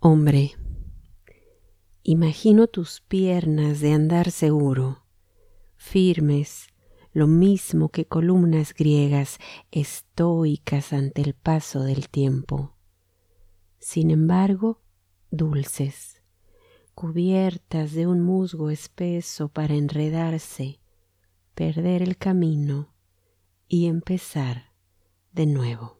Hombre, imagino tus piernas de andar seguro, firmes, lo mismo que columnas griegas estoicas ante el paso del tiempo. Sin embargo, dulces, cubiertas de un musgo espeso para enredarse, perder el camino y empezar de nuevo.